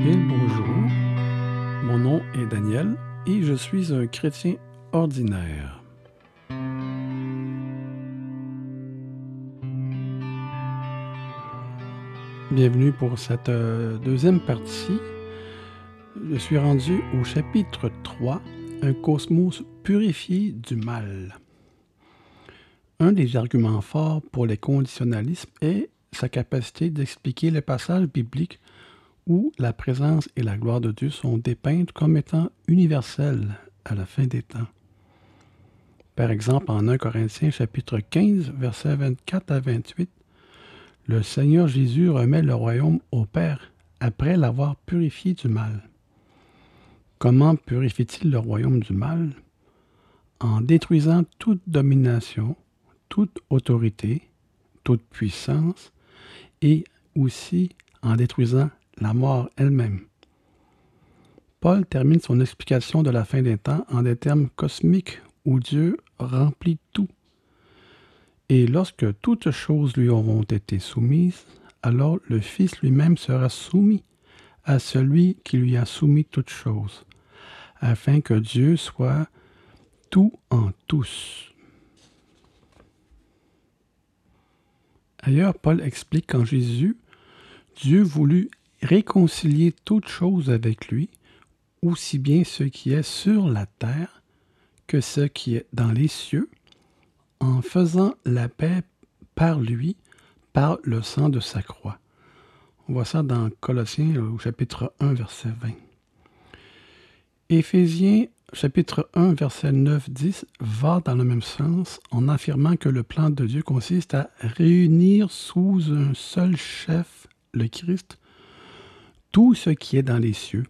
Bonjour, mon nom est Daniel et je suis un chrétien ordinaire. Bienvenue pour cette euh, deuxième partie. Je suis rendu au chapitre 3, Un cosmos purifié du mal. Un des arguments forts pour les conditionnalismes est sa capacité d'expliquer les passages bibliques où la présence et la gloire de Dieu sont dépeintes comme étant universelles à la fin des temps. Par exemple, en 1 Corinthiens chapitre 15, versets 24 à 28, le Seigneur Jésus remet le royaume au Père après l'avoir purifié du mal. Comment purifie-t-il le royaume du mal? En détruisant toute domination, toute autorité, toute puissance, et aussi en détruisant la mort elle-même. Paul termine son explication de la fin des temps en des termes cosmiques où Dieu remplit tout. Et lorsque toutes choses lui auront été soumises, alors le Fils lui-même sera soumis à celui qui lui a soumis toutes choses, afin que Dieu soit tout en tous. Ailleurs, Paul explique qu'en Jésus, Dieu voulut réconcilier toutes choses avec lui, aussi bien ce qui est sur la terre que ce qui est dans les cieux, en faisant la paix par lui, par le sang de sa croix. On voit ça dans Colossiens au chapitre 1, verset 20. Éphésiens chapitre 1, verset 9-10 va dans le même sens en affirmant que le plan de Dieu consiste à réunir sous un seul chef, le Christ, tout ce qui est dans les cieux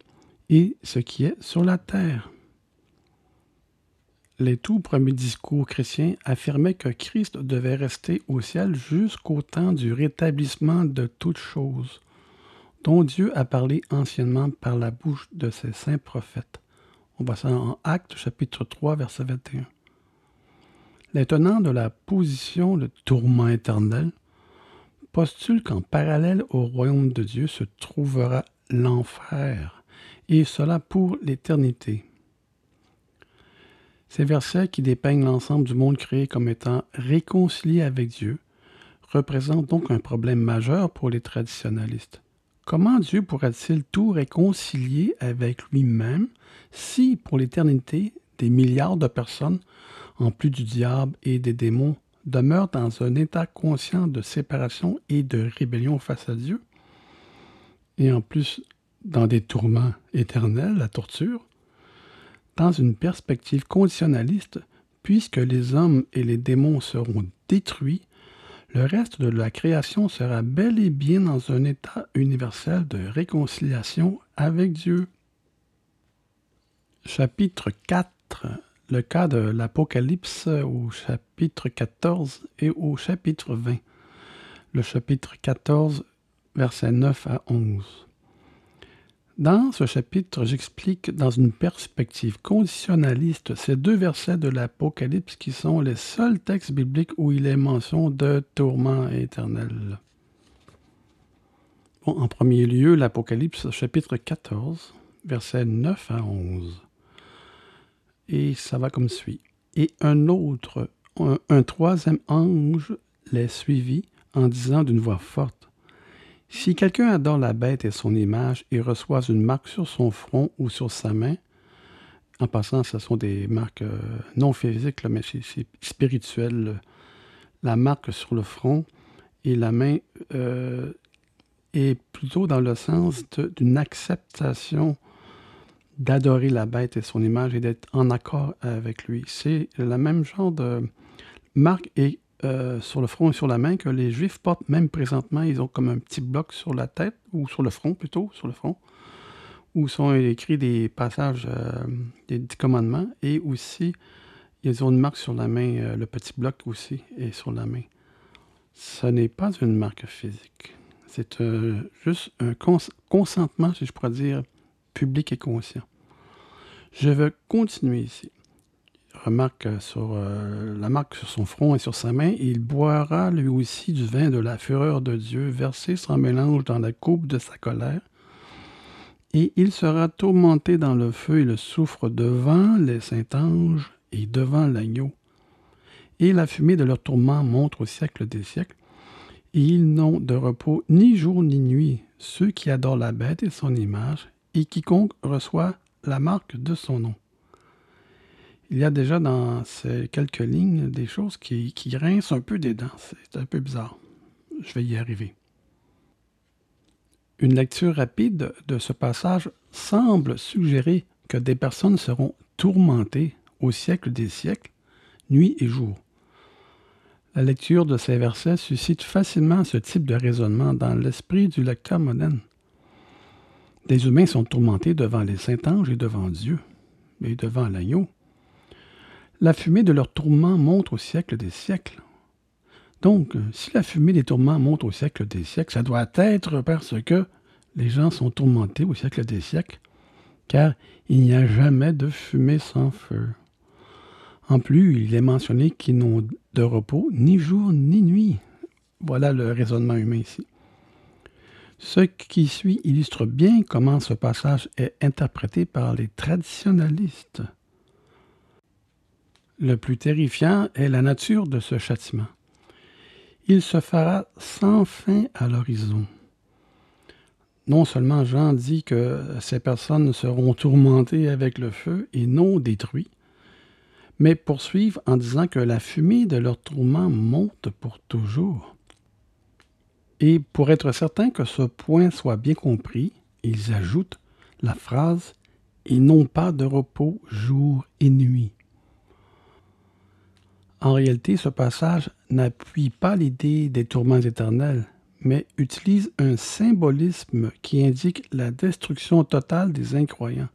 et ce qui est sur la terre. Les tout premiers discours chrétiens affirmaient que Christ devait rester au ciel jusqu'au temps du rétablissement de toutes choses, dont Dieu a parlé anciennement par la bouche de ses saints prophètes. On voit ça en Actes chapitre 3, verset 21. Les tenants de la position de tourment éternel postulent qu'en parallèle au royaume de Dieu se trouvera l'enfer, et cela pour l'éternité. Ces versets qui dépeignent l'ensemble du monde créé comme étant réconcilié avec Dieu représentent donc un problème majeur pour les traditionalistes. Comment Dieu pourra-t-il tout réconcilier avec lui-même si, pour l'éternité, des milliards de personnes, en plus du diable et des démons, demeurent dans un état conscient de séparation et de rébellion face à Dieu, et en plus dans des tourments éternels, la torture, dans une perspective conditionnaliste, puisque les hommes et les démons seront détruits, le reste de la création sera bel et bien dans un état universel de réconciliation avec Dieu. Chapitre 4. Le cas de l'Apocalypse au chapitre 14 et au chapitre 20. Le chapitre 14, versets 9 à 11. Dans ce chapitre, j'explique dans une perspective conditionnaliste ces deux versets de l'Apocalypse qui sont les seuls textes bibliques où il est mention de tourment éternel. en premier lieu, l'Apocalypse chapitre 14, versets 9 à 11. Et ça va comme suit. Et un autre, un, troisième ange les suivit en disant d'une voix forte, si quelqu'un adore la bête et son image et reçoit une marque sur son front ou sur sa main, en passant, ce sont des marques euh, non physiques, mais c'est spirituel. La marque sur le front et la main euh, est plutôt dans le sens d'une acceptation d'adorer la bête et son image et d'être en accord avec lui. C'est le même genre de marque euh, sur le front et sur la main que les Juifs portent même présentement. Ils ont comme un petit bloc sur la tête, ou sur le front plutôt, sur le front, où sont écrits des passages euh, des commandements, et aussi, ils ont une marque sur la main, euh, le petit bloc aussi est sur la main. Ce n'est pas une marque physique. C'est juste un consentement, si je pourrais dire, public et conscient. Je vais continuer ici remarque sur euh, la marque sur son front et sur sa main, il boira lui aussi du vin de la fureur de Dieu, versé sans mélange dans la coupe de sa colère. Et il sera tourmenté dans le feu et le soufre devant les saints anges et devant l'agneau. Et la fumée de leur tourment montre au siècle des siècles. Et ils n'ont de repos ni jour ni nuit, ceux qui adorent la bête et son image, et quiconque reçoit la marque de son nom. Il y a déjà dans ces quelques lignes des choses qui, qui un peu des dents. C'est un peu bizarre. Je vais y arriver. Une lecture rapide de ce passage semble suggérer que des personnes seront tourmentées au siècle des siècles, nuit et jour. La lecture de ces versets suscite facilement ce type de raisonnement dans l'esprit du lecteur moderne. Des humains sont tourmentés devant les saints anges et devant Dieu, et devant l'agneau. La fumée de leur tourment monte au siècle des siècles. Donc, si la fumée des tourments monte au siècle des siècles, ça doit être parce que les gens sont tourmentés au siècle des siècles, car il n'y a jamais de fumée sans feu. En plus, il est mentionné qu'ils n'ont de repos ni jour ni nuit. Voilà le raisonnement humain ici. Ce qui suit illustre bien comment ce passage est interprété par les traditionalistes. Le plus terrifiant est la nature de ce châtiment. Il se fera sans fin à l'horizon. Non seulement Jean dit que ces personnes seront tourmentées avec le feu et non détruites, mais poursuivent en disant que la fumée de leur tourment monte pour toujours. Et pour être certain que ce point soit bien compris, ils ajoutent la phrase Ils n'ont pas de repos jour et nuit. En réalité, ce passage n'appuie pas l'idée des tourments éternels, mais utilise un symbolisme qui indique la destruction totale des incroyants.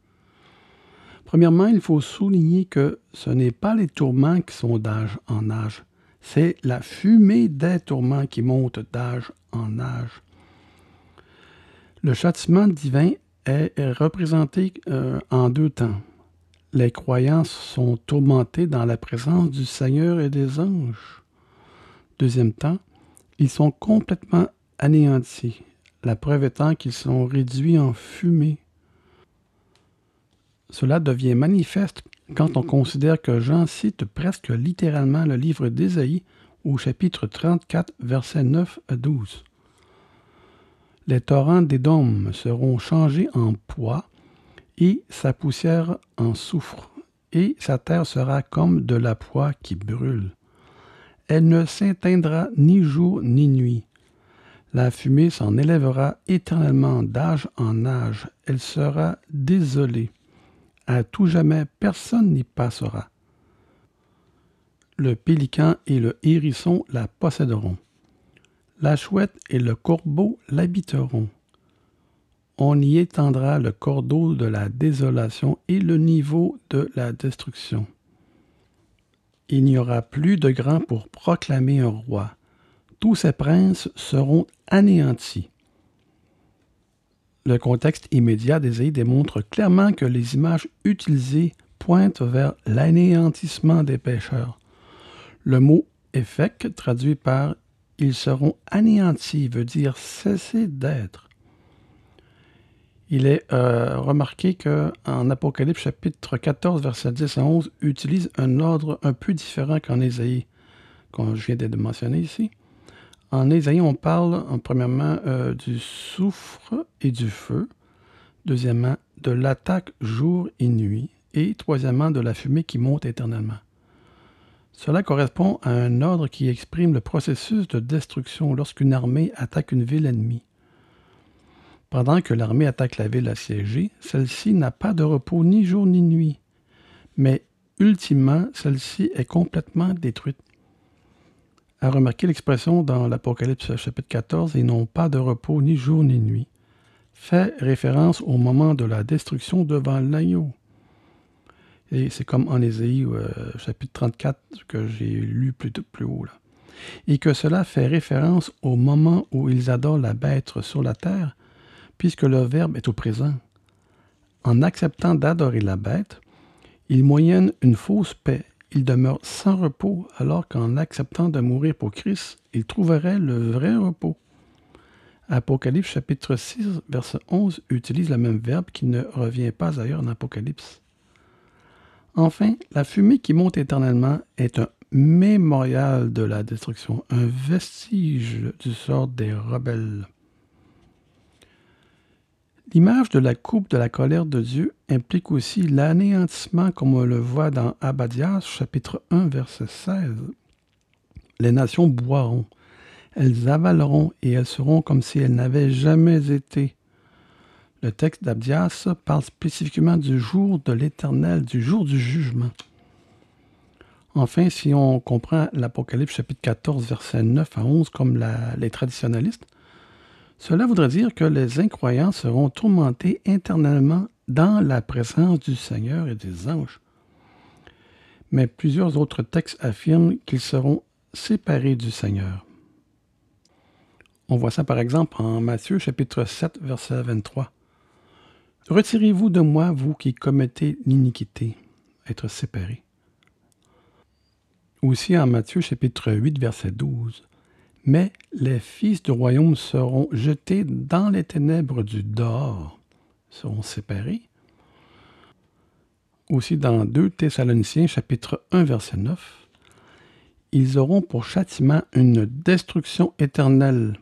Premièrement, il faut souligner que ce n'est pas les tourments qui sont d'âge en âge, c'est la fumée des tourments qui monte d'âge en âge. Le châtiment divin est représenté euh, en deux temps. Les croyants sont tourmentés dans la présence du Seigneur et des anges. Deuxième temps, ils sont complètement anéantis, la preuve étant qu'ils sont réduits en fumée. Cela devient manifeste quand on considère que Jean cite presque littéralement le livre d'Ésaïe au chapitre 34, versets 9 à 12. Les torrents des dômes seront changés en poids et sa poussière en soufre, et sa terre sera comme de la poix qui brûle. Elle ne s'éteindra ni jour ni nuit. La fumée s'en élèvera éternellement d'âge en âge. Elle sera désolée. À tout jamais, personne n'y passera. Le pélican et le hérisson la posséderont. La chouette et le corbeau l'habiteront. On y étendra le cordeau de la désolation et le niveau de la destruction. Il n'y aura plus de grand pour proclamer un roi. Tous ces princes seront anéantis. Le contexte immédiat d'Ésaïe démontre clairement que les images utilisées pointent vers l'anéantissement des pécheurs. Le mot effect, traduit par ils seront anéantis, veut dire cesser d'être. Il est euh, remarqué qu'en Apocalypse chapitre 14, versets 10 à 11, utilise un ordre un peu différent qu'en Ésaïe, je viens de mentionner ici. En Ésaïe, on parle premièrement euh, du soufre et du feu, deuxièmement de l'attaque jour et nuit, et troisièmement de la fumée qui monte éternellement. Cela correspond à un ordre qui exprime le processus de destruction lorsqu'une armée attaque une ville ennemie. Pendant que l'armée attaque la ville assiégée, celle-ci n'a pas de repos ni jour ni nuit, mais ultimement, celle-ci est complètement détruite a remarqué l'expression dans l'Apocalypse chapitre 14 Ils n'ont pas de repos ni jour ni nuit, fait référence au moment de la destruction devant l'agneau. Et c'est comme en Ésaïe euh, chapitre 34 que j'ai lu plus, plus haut. Là. Et que cela fait référence au moment où ils adorent la bête sur la terre, puisque le Verbe est au présent. En acceptant d'adorer la bête, ils moyennent une fausse paix il demeure sans repos, alors qu'en acceptant de mourir pour Christ, il trouverait le vrai repos. Apocalypse chapitre 6, verset 11 utilise le même verbe qui ne revient pas ailleurs en Apocalypse. Enfin, la fumée qui monte éternellement est un mémorial de la destruction, un vestige du sort des rebelles. L'image de la coupe de la colère de Dieu implique aussi l'anéantissement comme on le voit dans Abadias chapitre 1 verset 16. Les nations boiront, elles avaleront et elles seront comme si elles n'avaient jamais été. Le texte d'Abdias parle spécifiquement du jour de l'Éternel, du jour du jugement. Enfin, si on comprend l'Apocalypse chapitre 14, versets 9 à 11 comme les traditionnalistes, cela voudrait dire que les incroyants seront tourmentés internellement dans la présence du Seigneur et des anges. Mais plusieurs autres textes affirment qu'ils seront séparés du Seigneur. On voit ça par exemple en Matthieu chapitre 7 verset 23. Retirez-vous de moi, vous qui commettez l'iniquité, être séparés. Aussi en Matthieu chapitre 8 verset 12. Mais les fils du royaume seront jetés dans les ténèbres du dehors, seront séparés. Aussi dans 2 Thessaloniciens chapitre 1 verset 9, ils auront pour châtiment une destruction éternelle,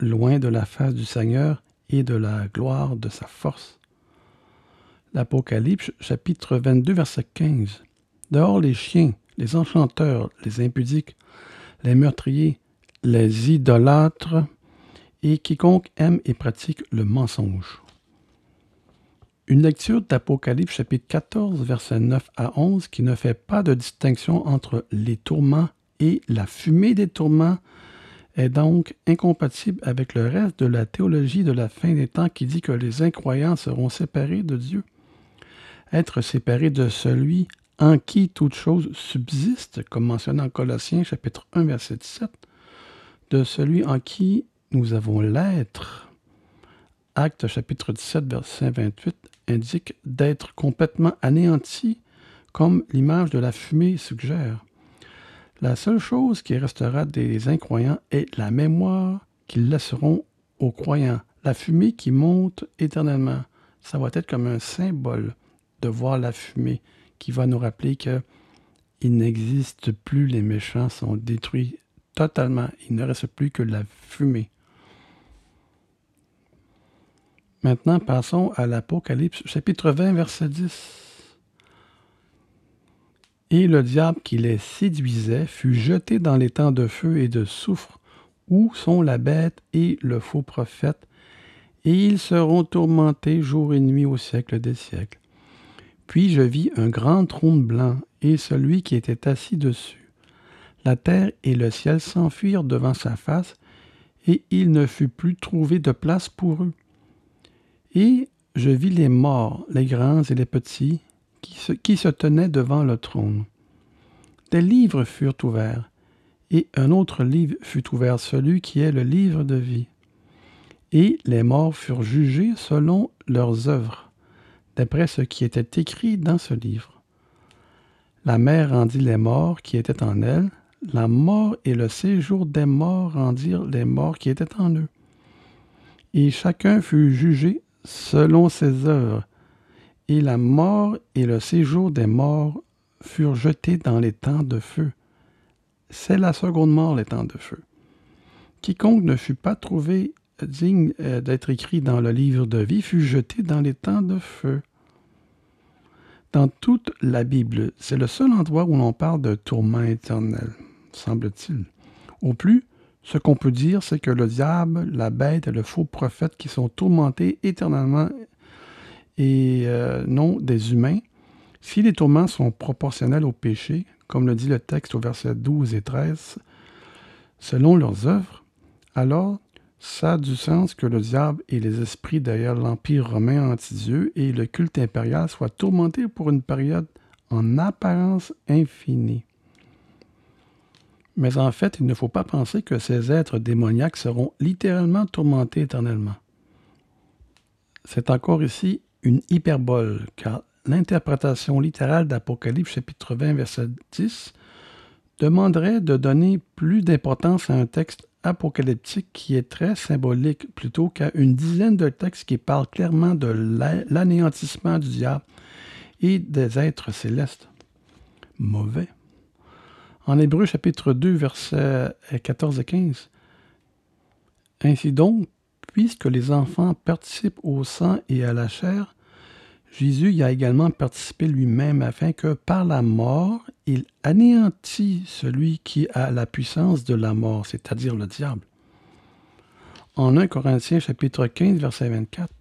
loin de la face du Seigneur et de la gloire de sa force. L'Apocalypse chapitre 22 verset 15. Dehors les chiens, les enchanteurs, les impudiques, les meurtriers, les idolâtres et quiconque aime et pratique le mensonge. Une lecture d'Apocalypse chapitre 14 versets 9 à 11 qui ne fait pas de distinction entre les tourments et la fumée des tourments est donc incompatible avec le reste de la théologie de la fin des temps qui dit que les incroyants seront séparés de Dieu. Être séparés de celui en qui toute chose subsiste, comme mentionné en Colossiens chapitre 1 verset 17, de celui en qui nous avons l'être. Acte chapitre 17, verset 28 indique d'être complètement anéanti, comme l'image de la fumée suggère. La seule chose qui restera des incroyants est la mémoire qu'ils laisseront aux croyants, la fumée qui monte éternellement. Ça va être comme un symbole de voir la fumée qui va nous rappeler que il n'existe plus, les méchants sont détruits totalement. Il ne reste plus que la fumée. Maintenant, passons à l'Apocalypse, chapitre 20, verset 10. Et le diable qui les séduisait fut jeté dans les temps de feu et de soufre, où sont la bête et le faux prophète, et ils seront tourmentés jour et nuit au siècle des siècles. Puis je vis un grand trône blanc, et celui qui était assis dessus la terre et le ciel s'enfuirent devant sa face, et il ne fut plus trouvé de place pour eux. Et je vis les morts, les grands et les petits, qui se, qui se tenaient devant le trône. Des livres furent ouverts, et un autre livre fut ouvert, celui qui est le livre de vie. Et les morts furent jugés selon leurs œuvres, d'après ce qui était écrit dans ce livre. La mer rendit les morts qui étaient en elle, la mort et le séjour des morts rendirent les morts qui étaient en eux. Et chacun fut jugé selon ses œuvres. Et la mort et le séjour des morts furent jetés dans les temps de feu. C'est la seconde mort, les temps de feu. Quiconque ne fut pas trouvé digne euh, d'être écrit dans le livre de vie fut jeté dans les temps de feu. Dans toute la Bible, c'est le seul endroit où l'on parle de tourment éternel semble-t-il. Au plus, ce qu'on peut dire, c'est que le diable, la bête et le faux prophète qui sont tourmentés éternellement et euh, non des humains, si les tourments sont proportionnels au péché, comme le dit le texte au verset 12 et 13, selon leurs œuvres, alors ça a du sens que le diable et les esprits derrière l'Empire romain anti-Dieu et le culte impérial soient tourmentés pour une période en apparence infinie. Mais en fait, il ne faut pas penser que ces êtres démoniaques seront littéralement tourmentés éternellement. C'est encore ici une hyperbole, car l'interprétation littérale d'Apocalypse chapitre 20 verset 10 demanderait de donner plus d'importance à un texte apocalyptique qui est très symbolique plutôt qu'à une dizaine de textes qui parlent clairement de l'anéantissement du diable et des êtres célestes. Mauvais. En Hébreu chapitre 2, versets 14 et 15. Ainsi donc, puisque les enfants participent au sang et à la chair, Jésus y a également participé lui-même afin que par la mort, il anéantit celui qui a la puissance de la mort, c'est-à-dire le diable. En 1 Corinthiens chapitre 15 verset 24.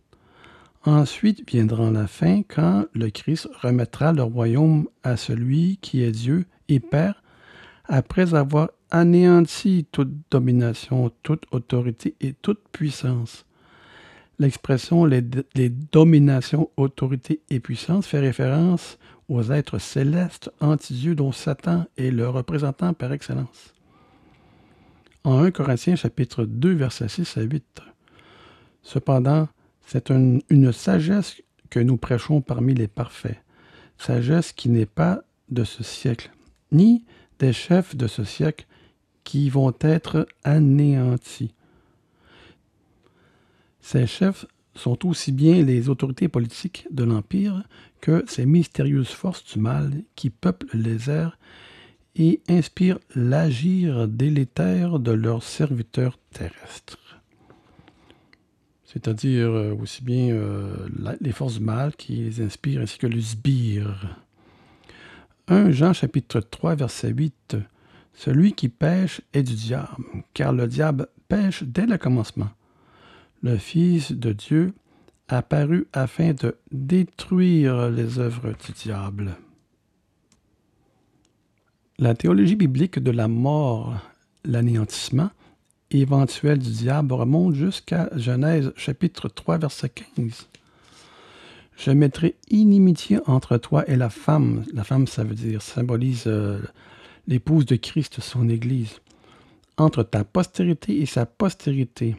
Ensuite viendra la fin quand le Christ remettra le royaume à celui qui est Dieu et Père, après avoir anéanti toute domination, toute autorité et toute puissance L'expression les, dominations, autorités et puissances fait référence aux êtres célestes anti-Dieu dont Satan est le représentant par excellence. En 1 Corinthiens chapitre 2 versets 6 à 8. Cependant, c'est une, une sagesse que nous prêchons parmi les parfaits, sagesse qui n'est pas de ce siècle, ni des chefs de ce siècle qui vont être anéantis ces chefs sont aussi bien les autorités politiques de l'Empire que ces mystérieuses forces du mal qui peuplent les airs et inspirent l'agir délétère de leurs serviteurs terrestres. C'est-à-dire euh, aussi bien euh, les forces du mal qui les inspirent ainsi que le sbire. 1 Jean chapitre 3 verset 8 Celui qui pêche est du diable, car le diable pêche dès le commencement le Fils de Dieu, apparu afin de détruire les œuvres du diable. La théologie biblique de la mort, l'anéantissement éventuel du diable remonte jusqu'à Genèse chapitre 3 verset 15. Je mettrai inimitié entre toi et la femme. La femme, ça veut dire, symbolise euh, l'épouse de Christ, son Église. Entre ta postérité et sa postérité.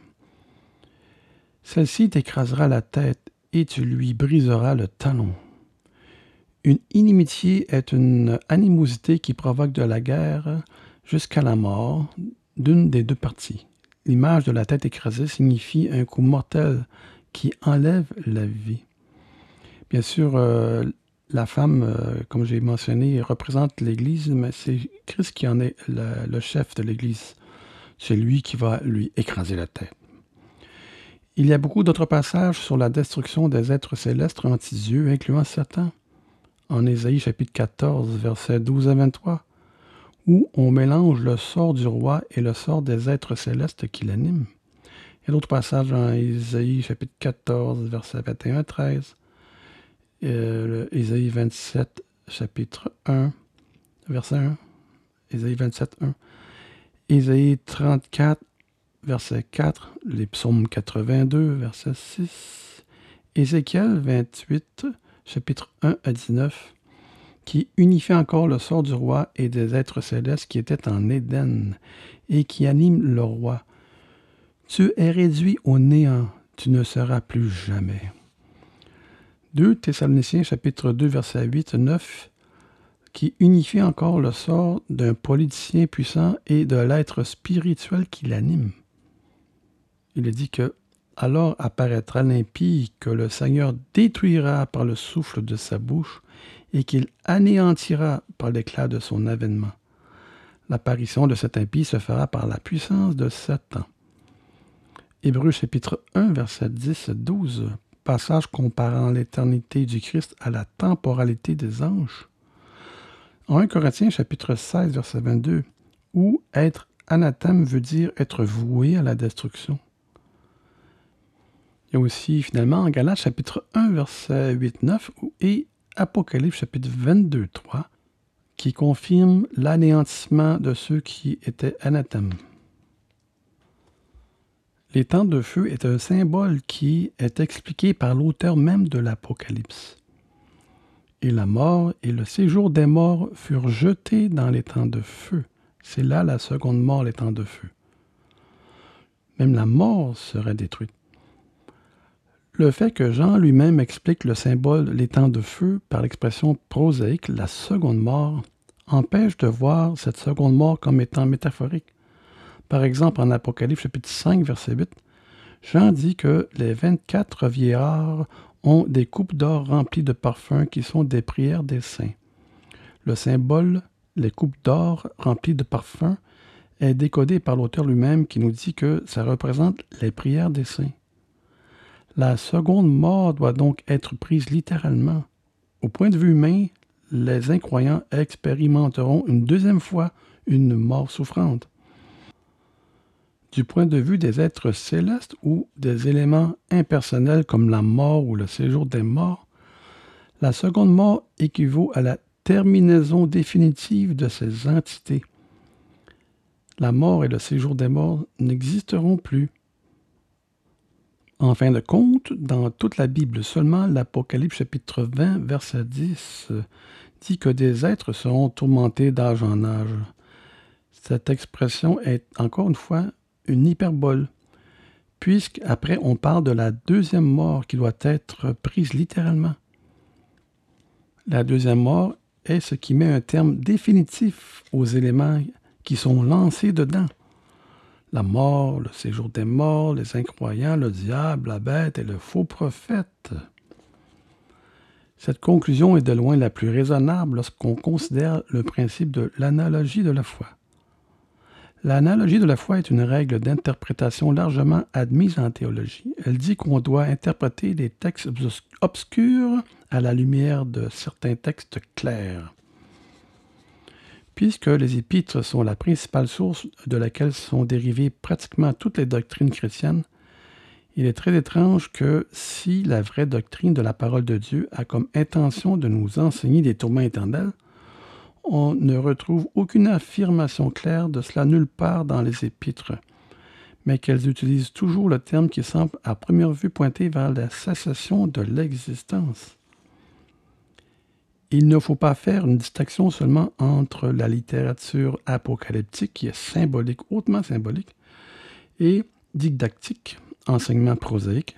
Celle-ci t'écrasera la tête et tu lui briseras le talon. Une inimitié est une animosité qui provoque de la guerre jusqu'à la mort d'une des deux parties. L'image de la tête écrasée signifie un coup mortel qui enlève la vie. Bien sûr, euh, la femme, euh, comme j'ai mentionné, représente l'Église, mais c'est Christ qui en est le chef de l'Église. C'est lui qui va lui écraser la tête. Il y a beaucoup d'autres passages sur la destruction des êtres célestes anti-Dieu, incluant Satan, en Ésaïe chapitre 14, versets 12 à 23, où on mélange le sort du roi et le sort des êtres célestes qui l'animent. Il y a d'autres passages en Ésaïe chapitre 14, versets 21 à 13, euh, Ésaïe 27, chapitre 1, verset 1, Ésaïe 27, 1, Ésaïe 34, verset 4, les psaumes 82, verset 6, Ézéchiel 28, chapitre 1 à 19, qui unifie encore le sort du roi et des êtres célestes qui étaient en Éden et qui animent le roi. Tu es réduit au néant, tu ne seras plus jamais. 2 Thessaloniciens chapitre 2 verset 8 9 qui unifie encore le sort d'un politicien puissant et de l'être spirituel qui l'anime il est dit que alors apparaîtra l'impie que le Seigneur détruira par le souffle de sa bouche et qu'il anéantira par l'éclat de son avènement. L'apparition de cet impie se fera par la puissance de Satan. Hébreux chapitre 1, verset 10 12, passage comparant l'éternité du Christ à la temporalité des anges. En 1 Corinthiens chapitre 16, verset 22, où être anathème veut dire être voué à la destruction. Il y a aussi finalement en Galates chapitre 1 verset 8-9 et Apocalypse chapitre 22-3 qui confirme l'anéantissement de ceux qui étaient anathèmes. Les temps de feu est un symbole qui est expliqué par l'auteur même de l'Apocalypse. Et la mort et le séjour des morts furent jetés dans les temps de feu. C'est là la seconde mort, les temps de feu. Même la mort serait détruite. Le fait que Jean lui-même explique le symbole les temps de feu par l'expression prosaïque la seconde mort empêche de voir cette seconde mort comme étant métaphorique. Par exemple, en Apocalypse chapitre 5, verset 8, Jean dit que les 24 vieillards ont des coupes d'or remplies de parfums qui sont des prières des saints. Le symbole, les coupes d'or remplies de parfums, est décodé par l'auteur lui-même qui nous dit que ça représente les prières des saints. La seconde mort doit donc être prise littéralement. Au point de vue humain, les incroyants expérimenteront une deuxième fois une mort souffrante. Du point de vue des êtres célestes ou des éléments impersonnels comme la mort ou le séjour des morts, la seconde mort équivaut à la terminaison définitive de ces entités. La mort et le séjour des morts n'existeront plus. En fin de compte, dans toute la Bible, seulement l'Apocalypse chapitre 20, verset 10 dit que des êtres seront tourmentés d'âge en âge. Cette expression est encore une fois une hyperbole, puisqu'après on parle de la deuxième mort qui doit être prise littéralement. La deuxième mort est ce qui met un terme définitif aux éléments qui sont lancés dedans la mort, le séjour des morts, les incroyants, le diable, la bête et le faux prophète. Cette conclusion est de loin la plus raisonnable lorsqu'on considère le principe de l'analogie de la foi. L'analogie de la foi est une règle d'interprétation largement admise en théologie. Elle dit qu'on doit interpréter des textes obscurs à la lumière de certains textes clairs. Puisque les épîtres sont la principale source de laquelle sont dérivées pratiquement toutes les doctrines chrétiennes, il est très étrange que si la vraie doctrine de la parole de Dieu a comme intention de nous enseigner des tourments éternels, on ne retrouve aucune affirmation claire de cela nulle part dans les épîtres, mais qu'elles utilisent toujours le terme qui semble à première vue pointer vers la cessation de l'existence. Il ne faut pas faire une distinction seulement entre la littérature apocalyptique, qui est symbolique, hautement symbolique, et didactique, enseignement prosaïque.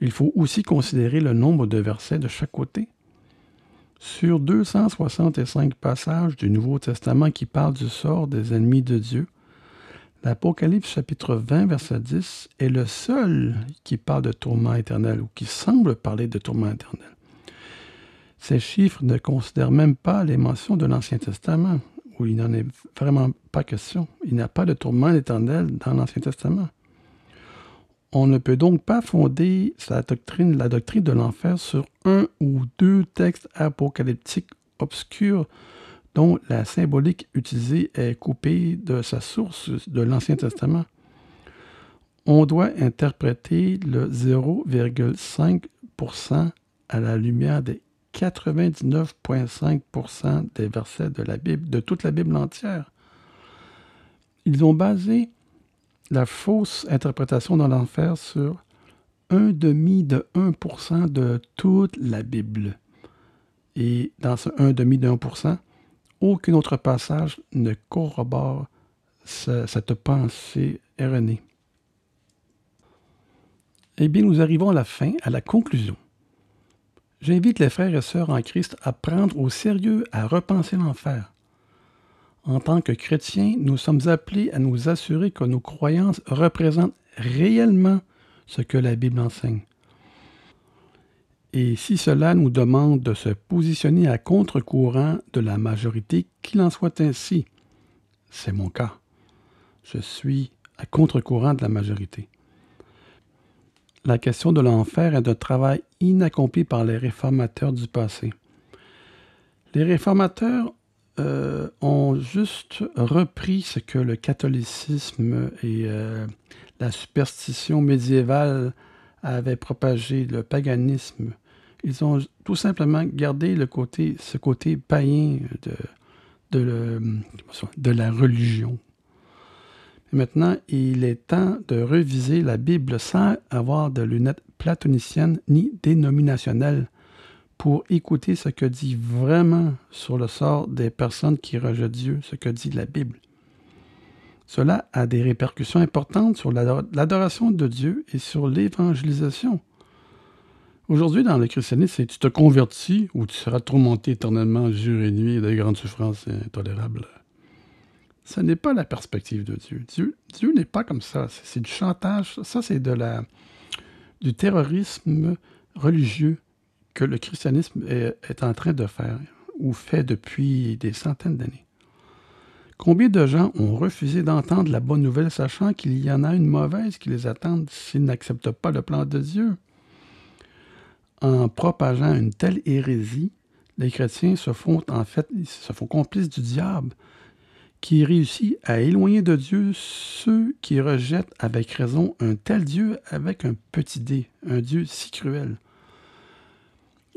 Il faut aussi considérer le nombre de versets de chaque côté. Sur 265 passages du Nouveau Testament qui parlent du sort des ennemis de Dieu, l'Apocalypse chapitre 20, verset 10 est le seul qui parle de tourment éternel ou qui semble parler de tourment éternel. Ces chiffres ne considèrent même pas les mentions de l'Ancien Testament, où il n'en est vraiment pas question. Il n'y a pas de tourment éternel dans l'Ancien Testament. On ne peut donc pas fonder la doctrine, de l'enfer sur un ou deux textes apocalyptiques obscurs dont la symbolique utilisée est coupée de sa source de l'Ancien Testament. On doit interpréter le 0,5% à la lumière des 99,5% des versets de la Bible, de toute la Bible entière. Ils ont basé la fausse interprétation dans l'enfer sur un demi de 1% de toute la Bible. Et dans ce un demi de 1%, aucun autre passage ne corrobore cette pensée erronée. Eh bien, nous arrivons à la fin, à la conclusion. J'invite les frères et sœurs en Christ à prendre au sérieux, à repenser l'enfer. En tant que chrétiens, nous sommes appelés à nous assurer que nos croyances représentent réellement ce que la Bible enseigne. Et si cela nous demande de se positionner à contre-courant de la majorité, qu'il en soit ainsi. C'est mon cas. Je suis à contre-courant de la majorité la question de l'enfer est un travail inaccompli par les réformateurs du passé. Les réformateurs euh, ont juste repris ce que le catholicisme et euh, la superstition médiévale avaient propagé, le paganisme. Ils ont tout simplement gardé le côté, ce côté païen de, de, de la religion. Maintenant, il est temps de reviser la Bible sans avoir de lunettes platoniciennes ni dénominationnelles pour écouter ce que dit vraiment sur le sort des personnes qui rejettent Dieu, ce que dit la Bible. Cela a des répercussions importantes sur l'adoration de Dieu et sur l'évangélisation. Aujourd'hui, dans le christianisme, c'est tu te convertis ou tu seras tourmenté éternellement jour et nuit de grandes souffrances intolérables. Ce n'est pas la perspective de Dieu. Dieu, n'est pas comme ça. C'est du chantage. Ça, c'est de la, du terrorisme religieux que le christianisme est, en train de faire ou fait depuis des centaines d'années. Combien de gens ont refusé d'entendre la bonne nouvelle, sachant qu'il y en a une mauvaise qui les attend s'ils n'acceptent pas le plan de Dieu? En propageant une telle hérésie, les chrétiens se font en fait se font complices du diable qui réussit à éloigner de Dieu ceux qui rejettent avec raison un tel Dieu avec un petit dé, un Dieu si cruel.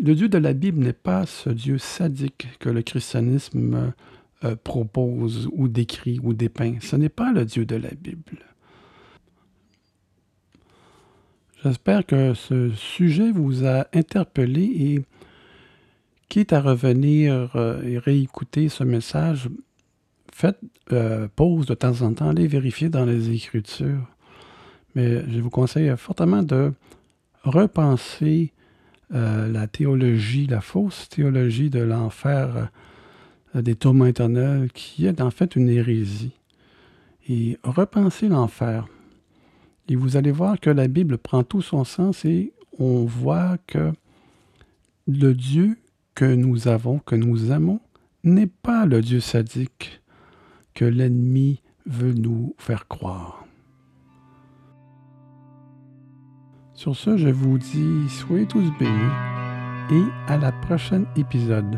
Le Dieu de la Bible n'est pas ce Dieu sadique que le christianisme euh, propose ou décrit ou dépeint. Ce n'est pas le Dieu de la Bible. J'espère que ce sujet vous a interpellé et quitte à revenir euh, et réécouter ce message, faites euh, pause de temps en temps, allez vérifier dans les Écritures. Mais je vous conseille fortement de repenser la théologie, la fausse théologie de l'enfer, euh, des tourments éternels, qui est en fait une hérésie. Et repensez l'enfer. Et vous allez voir que la Bible prend tout son sens et on voit que le Dieu que nous avons, que nous aimons, n'est pas le Dieu sadique que l'ennemi veut nous faire croire. Sur ce, je vous dis soyez tous bénis et à la prochaine épisode.